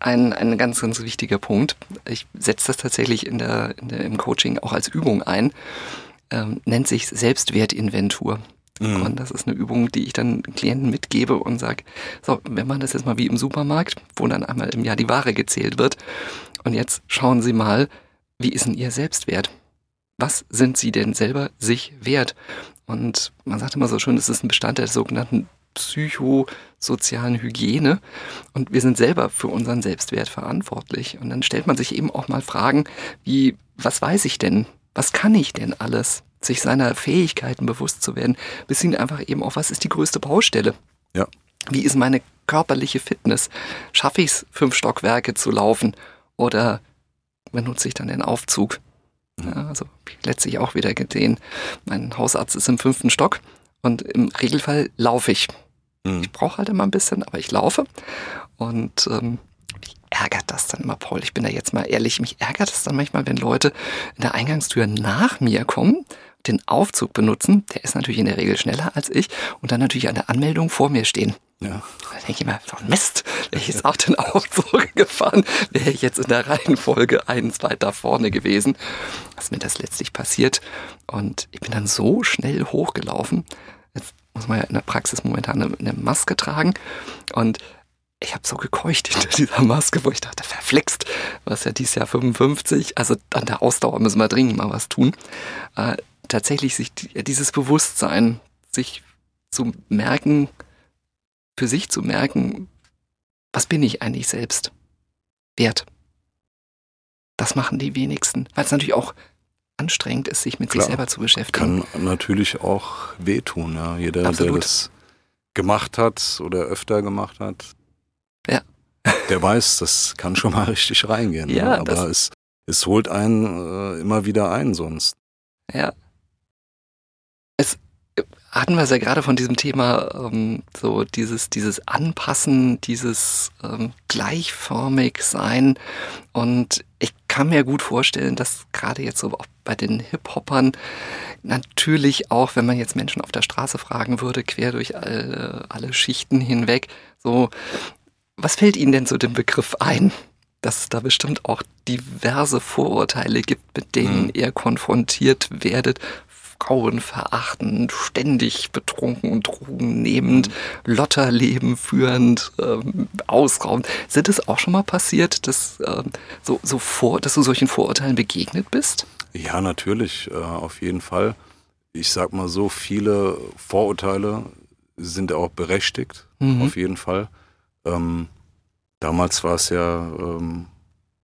ein, ein ganz, ganz wichtiger Punkt. Ich setze das tatsächlich in der, in der, im Coaching auch als Übung ein. Ähm, nennt sich Selbstwertinventur. Mhm. Und das ist eine Übung, die ich dann Klienten mitgebe und sage, so, wenn man das jetzt mal wie im Supermarkt, wo dann einmal im Jahr die Ware gezählt wird. Und jetzt schauen Sie mal, wie ist denn Ihr Selbstwert? Was sind Sie denn selber sich wert? Und man sagt immer so schön, es ist ein Bestandteil des sogenannten psychosozialen Hygiene und wir sind selber für unseren Selbstwert verantwortlich. Und dann stellt man sich eben auch mal Fragen wie, was weiß ich denn? Was kann ich denn alles? Sich seiner Fähigkeiten bewusst zu werden, bis hin einfach eben auch, was ist die größte Baustelle? Ja. Wie ist meine körperliche Fitness? Schaffe ich es, fünf Stockwerke zu laufen? Oder benutze ich dann den Aufzug? Ja, also letztlich auch wieder gesehen, mein Hausarzt ist im fünften Stock und im Regelfall laufe ich. Mhm. Ich brauche halt immer ein bisschen, aber ich laufe. Und ähm, mich ärgert das dann immer, Paul. Ich bin da jetzt mal ehrlich, mich ärgert das dann manchmal, wenn Leute in der Eingangstür nach mir kommen, den Aufzug benutzen. Der ist natürlich in der Regel schneller als ich und dann natürlich an der Anmeldung vor mir stehen. Ja. Da denke ich mir, so Mist, ich jetzt auch den Aufzug [laughs] gefahren, wäre ich jetzt in der Reihenfolge eins weiter vorne gewesen. Was mir das letztlich passiert. Und ich bin dann so schnell hochgelaufen. Jetzt muss man ja in der Praxis momentan eine, eine Maske tragen. Und ich habe so gekeucht hinter [laughs] dieser Maske, wo ich dachte, verflixt, was ja dieses Jahr 55, also an der Ausdauer müssen wir dringend mal was tun. Äh, tatsächlich sich dieses Bewusstsein, sich zu merken, für sich zu merken, was bin ich eigentlich selbst wert. Das machen die wenigsten, weil es natürlich auch anstrengend ist, sich mit Klar, sich selber zu beschäftigen. Kann natürlich auch wehtun, ja. Jeder, Absolut. der das gemacht hat oder öfter gemacht hat, ja. der weiß, das kann schon mal [laughs] richtig reingehen. Ja, ne? Aber es, es holt einen äh, immer wieder ein sonst. Ja. Hatten wir es ja gerade von diesem Thema, ähm, so dieses, dieses Anpassen, dieses ähm, gleichförmig sein. Und ich kann mir gut vorstellen, dass gerade jetzt so auch bei den Hip-Hoppern natürlich auch, wenn man jetzt Menschen auf der Straße fragen würde, quer durch alle, alle Schichten hinweg, so, was fällt Ihnen denn zu dem Begriff ein? Dass es da bestimmt auch diverse Vorurteile gibt, mit denen mhm. ihr konfrontiert werdet, Frauen verachtend, ständig betrunken und Drogen nehmend, mhm. Lotterleben führend, ähm, ausraumend. Sind es auch schon mal passiert, dass, ähm, so, so vor, dass du solchen Vorurteilen begegnet bist? Ja, natürlich, äh, auf jeden Fall. Ich sag mal so, viele Vorurteile sind auch berechtigt, mhm. auf jeden Fall. Ähm, damals war es ja, ähm,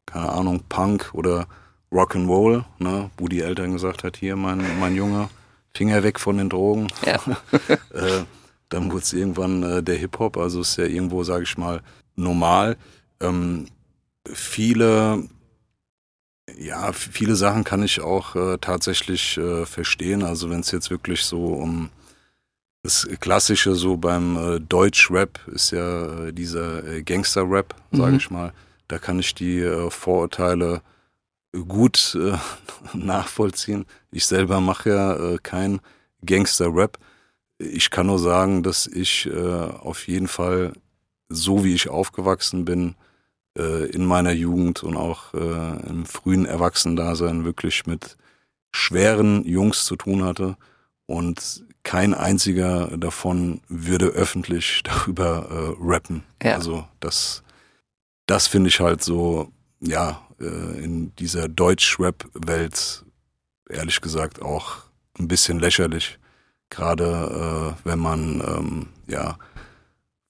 keine Ahnung, Punk oder Rock'n'Roll, ne, wo die Eltern gesagt hat, hier mein, mein Junge, Finger weg von den Drogen. Ja. [laughs] äh, dann wurde es irgendwann äh, der Hip-Hop, also ist ja irgendwo, sage ich mal, normal. Ähm, viele, ja, viele Sachen kann ich auch äh, tatsächlich äh, verstehen. Also wenn es jetzt wirklich so um das Klassische so beim äh, Deutsch-Rap ist ja äh, dieser äh, Gangster-Rap, sage mhm. ich mal. Da kann ich die äh, Vorurteile gut äh, [laughs] nachvollziehen. Ich selber mache ja äh, kein Gangster-Rap. Ich kann nur sagen, dass ich äh, auf jeden Fall, so wie ich aufgewachsen bin, äh, in meiner Jugend und auch äh, im frühen Erwachsenendasein wirklich mit schweren Jungs zu tun hatte und kein einziger davon würde öffentlich [laughs] darüber äh, rappen. Ja. Also das, das finde ich halt so, ja, äh, in dieser Deutsch-Rap-Welt ehrlich gesagt auch ein bisschen lächerlich. Gerade äh, wenn man ähm, ja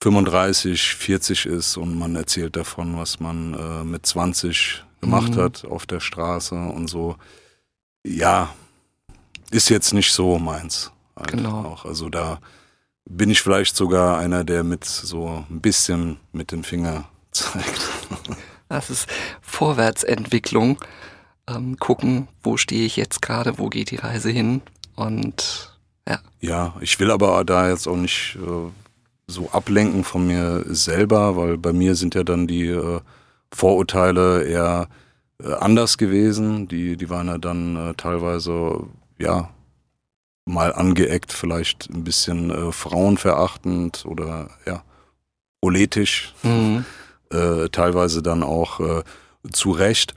35, 40 ist und man erzählt davon, was man äh, mit 20 gemacht mhm. hat auf der Straße und so. Ja, ist jetzt nicht so meins. Halt genau. Auch. Also da bin ich vielleicht sogar einer, der mit so ein bisschen mit dem Finger [laughs] zeigt. Das ist Vorwärtsentwicklung. Ähm, gucken, wo stehe ich jetzt gerade, wo geht die Reise hin und ja. Ja, ich will aber da jetzt auch nicht äh, so ablenken von mir selber, weil bei mir sind ja dann die äh, Vorurteile eher äh, anders gewesen. Die, die waren ja dann äh, teilweise, ja, mal angeeckt, vielleicht ein bisschen äh, frauenverachtend oder ja, politisch. Mhm äh, teilweise dann auch äh, zu Recht.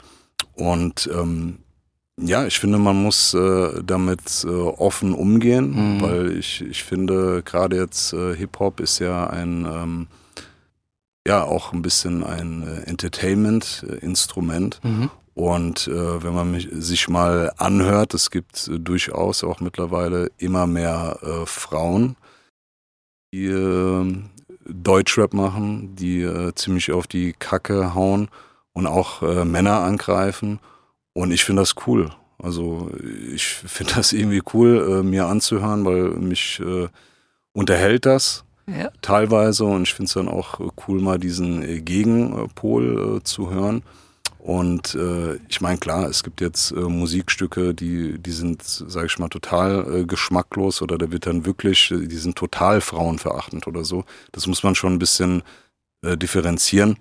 Und ähm, ja, ich finde, man muss äh, damit äh, offen umgehen, mhm. weil ich, ich finde, gerade jetzt äh, Hip-Hop ist ja ein, ähm, ja, auch ein bisschen ein äh, Entertainment-Instrument. Mhm. Und äh, wenn man mich, sich mal anhört, es gibt durchaus auch mittlerweile immer mehr Frauen, die äh, Deutschrap machen, die äh, ziemlich auf die Kacke hauen und auch äh, Männer angreifen. Und ich finde das cool. Also ich finde [laughs] das irgendwie cool, äh, mir anzuhören, weil mich äh, unterhält das ja. teilweise und ich finde es dann auch cool, mal diesen äh, Gegenpol äh, zu hören. Und äh, ich meine, klar, es gibt jetzt äh, Musikstücke, die, die sind, sage ich mal, total äh, geschmacklos oder da wird dann wirklich, die sind total frauenverachtend oder so. Das muss man schon ein bisschen äh, differenzieren.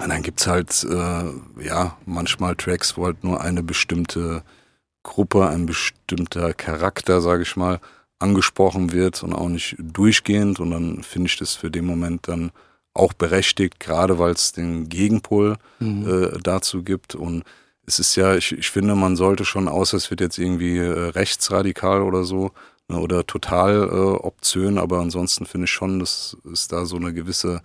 Und dann gibt's halt, äh, ja, manchmal Tracks, wo halt nur eine bestimmte Gruppe, ein bestimmter Charakter, sage ich mal, angesprochen wird und auch nicht durchgehend. Und dann finde ich das für den Moment dann auch berechtigt, gerade weil es den Gegenpol mhm. äh, dazu gibt. Und es ist ja, ich, ich finde, man sollte schon, außer es wird jetzt irgendwie äh, rechtsradikal oder so, ne, oder total äh, obszön, aber ansonsten finde ich schon, dass es da so eine gewisse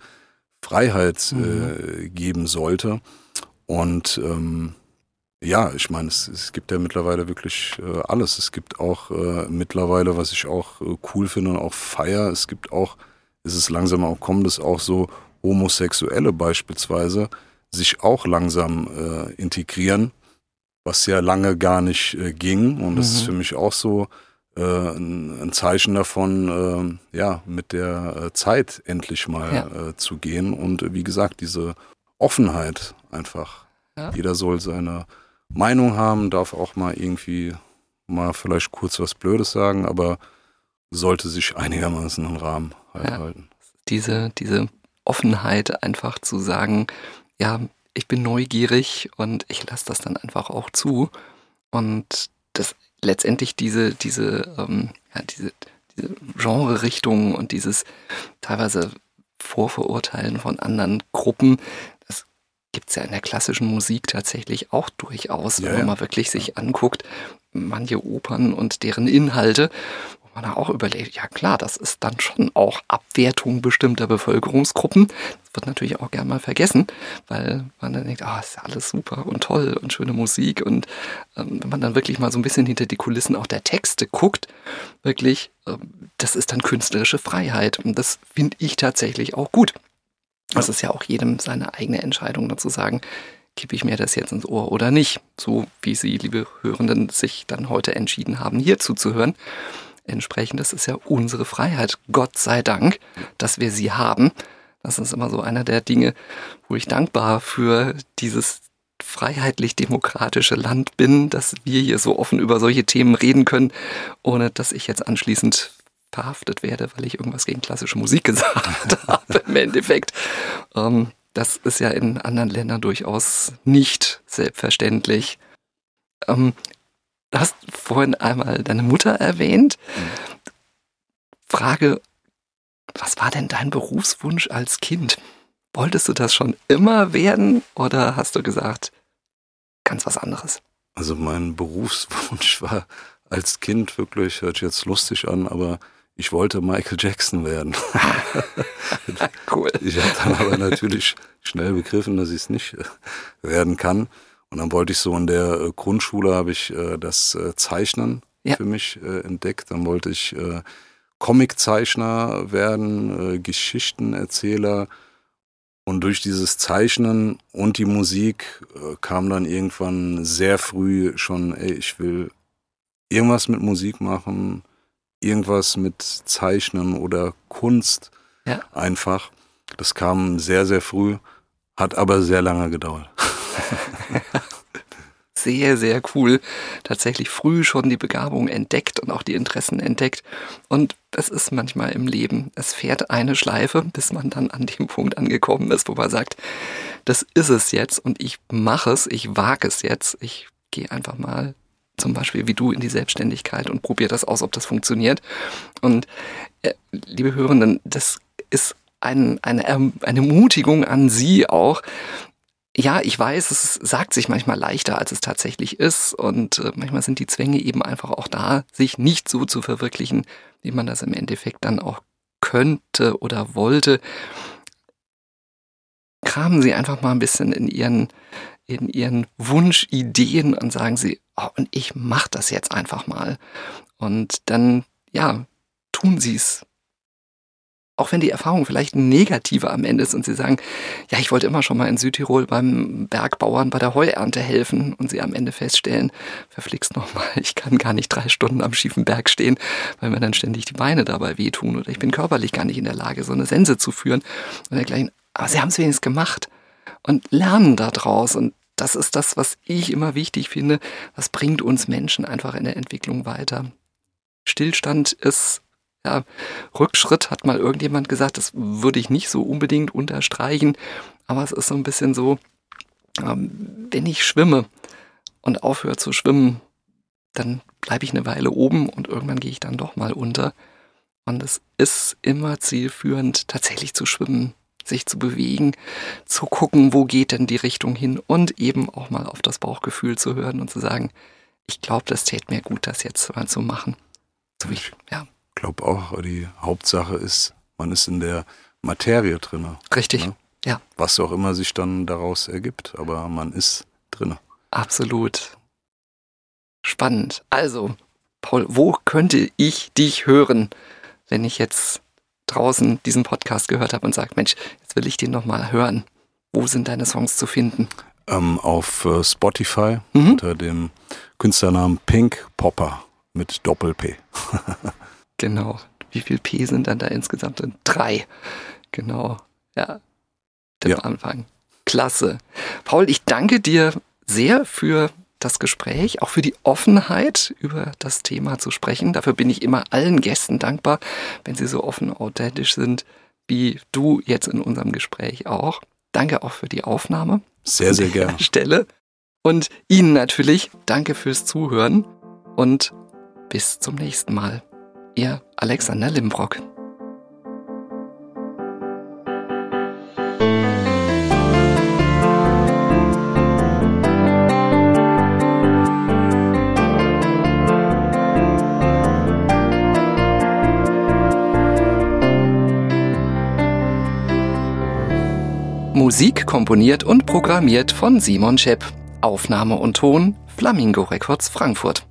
Freiheit mhm. äh, geben sollte. Und ähm, ja, ich meine, es, es gibt ja mittlerweile wirklich äh, alles. Es gibt auch äh, mittlerweile, was ich auch äh, cool finde und auch feier, es gibt auch, ist es langsam auch kommt, es auch so Homosexuelle beispielsweise sich auch langsam äh, integrieren, was ja lange gar nicht äh, ging. Und das mhm. ist für mich auch so äh, ein, ein Zeichen davon, äh, ja, mit der äh, Zeit endlich mal ja. äh, zu gehen. Und wie gesagt, diese Offenheit einfach. Ja. Jeder soll seine Meinung haben, darf auch mal irgendwie mal vielleicht kurz was Blödes sagen, aber sollte sich einigermaßen im Rahmen halt ja. Diese, diese Offenheit einfach zu sagen, ja, ich bin neugierig und ich lasse das dann einfach auch zu. Und das letztendlich diese, diese, ähm, ja, diese, diese Genre-Richtung und dieses teilweise Vorverurteilen von anderen Gruppen, das gibt es ja in der klassischen Musik tatsächlich auch durchaus, ja, wenn man ja. mal wirklich sich anguckt, manche Opern und deren Inhalte, man da auch überlegt, ja klar, das ist dann schon auch Abwertung bestimmter Bevölkerungsgruppen. Das wird natürlich auch gern mal vergessen, weil man dann denkt, ah, oh, ist ja alles super und toll und schöne Musik. Und ähm, wenn man dann wirklich mal so ein bisschen hinter die Kulissen auch der Texte guckt, wirklich, ähm, das ist dann künstlerische Freiheit. Und das finde ich tatsächlich auch gut. Das ist ja auch jedem seine eigene Entscheidung dazu sagen, kippe ich mir das jetzt ins Ohr oder nicht. So wie Sie, liebe Hörenden, sich dann heute entschieden haben, hier zuzuhören entsprechend, das ist ja unsere Freiheit. Gott sei Dank, dass wir sie haben. Das ist immer so einer der Dinge, wo ich dankbar für dieses freiheitlich-demokratische Land bin, dass wir hier so offen über solche Themen reden können, ohne dass ich jetzt anschließend verhaftet werde, weil ich irgendwas gegen klassische Musik [laughs] gesagt habe im Endeffekt. Ähm, das ist ja in anderen Ländern durchaus nicht selbstverständlich. Ähm, Du hast vorhin einmal deine Mutter erwähnt. Frage, was war denn dein Berufswunsch als Kind? Wolltest du das schon immer werden oder hast du gesagt, ganz was anderes? Also mein Berufswunsch [laughs] war als Kind wirklich, hört sich jetzt lustig an, aber ich wollte Michael Jackson werden. [laughs] cool. Ich habe dann aber natürlich schnell begriffen, dass ich es nicht werden kann. Und dann wollte ich so in der äh, Grundschule habe ich äh, das äh, Zeichnen ja. für mich entdeckt. Dann wollte ich Comiczeichner werden, äh, Geschichtenerzähler. Und durch dieses Zeichnen und die Musik kam dann irgendwann sehr früh schon, ey, ich will irgendwas mit Musik machen, irgendwas mit Zeichnen oder Kunst ja. einfach. Das kam sehr, sehr früh, hat aber sehr lange gedauert. [laughs] [laughs] sehr, sehr cool. Tatsächlich früh schon die Begabung entdeckt und auch die Interessen entdeckt. Und es ist manchmal im Leben, es fährt eine Schleife, bis man dann an dem Punkt angekommen ist, wo man sagt, das ist es jetzt und ich mache es, ich wage es jetzt, ich gehe einfach mal zum Beispiel wie du in die Selbstständigkeit und probiere das aus, ob das funktioniert. Und äh, liebe Hörenden, das ist ein, eine, eine Ermutigung an Sie auch, ja, ich weiß, es sagt sich manchmal leichter, als es tatsächlich ist. Und äh, manchmal sind die Zwänge eben einfach auch da, sich nicht so zu verwirklichen, wie man das im Endeffekt dann auch könnte oder wollte. Kramen Sie einfach mal ein bisschen in Ihren, in Ihren Wunschideen und sagen Sie, oh, und ich mache das jetzt einfach mal. Und dann, ja, tun Sie es. Auch wenn die Erfahrung vielleicht negative am Ende ist und sie sagen, ja, ich wollte immer schon mal in Südtirol beim Bergbauern bei der Heuernte helfen und sie am Ende feststellen, verflixt nochmal, ich kann gar nicht drei Stunden am schiefen Berg stehen, weil mir dann ständig die Beine dabei wehtun oder ich bin körperlich gar nicht in der Lage, so eine Sense zu führen und dergleichen. Aber sie haben es wenigstens gemacht und lernen daraus und das ist das, was ich immer wichtig finde. Was bringt uns Menschen einfach in der Entwicklung weiter? Stillstand ist ja, Rückschritt hat mal irgendjemand gesagt, das würde ich nicht so unbedingt unterstreichen, aber es ist so ein bisschen so, ähm, wenn ich schwimme und aufhöre zu schwimmen, dann bleibe ich eine Weile oben und irgendwann gehe ich dann doch mal unter. Und es ist immer zielführend, tatsächlich zu schwimmen, sich zu bewegen, zu gucken, wo geht denn die Richtung hin und eben auch mal auf das Bauchgefühl zu hören und zu sagen, ich glaube, das täte mir gut, das jetzt mal zu machen. So wie, ja glaube auch, die Hauptsache ist, man ist in der Materie drin. Richtig, ne? ja. Was auch immer sich dann daraus ergibt, aber man ist drin. Absolut. Spannend. Also, Paul, wo könnte ich dich hören, wenn ich jetzt draußen diesen Podcast gehört habe und sage, Mensch, jetzt will ich den nochmal hören. Wo sind deine Songs zu finden? Ähm, auf äh, Spotify mhm. unter dem Künstlernamen Pink Popper mit Doppel-P. [laughs] Genau. Wie viel P sind dann da insgesamt? Drei. Genau. Ja. Der ja. Anfang. Klasse. Paul, ich danke dir sehr für das Gespräch, auch für die Offenheit, über das Thema zu sprechen. Dafür bin ich immer allen Gästen dankbar, wenn sie so offen, authentisch sind, wie du jetzt in unserem Gespräch auch. Danke auch für die Aufnahme. Sehr, sehr [laughs] gerne. Stelle. Und Ihnen natürlich danke fürs Zuhören und bis zum nächsten Mal. Ihr Alexander Limbrock. Musik komponiert und programmiert von Simon Schepp. Aufnahme und Ton Flamingo Records Frankfurt.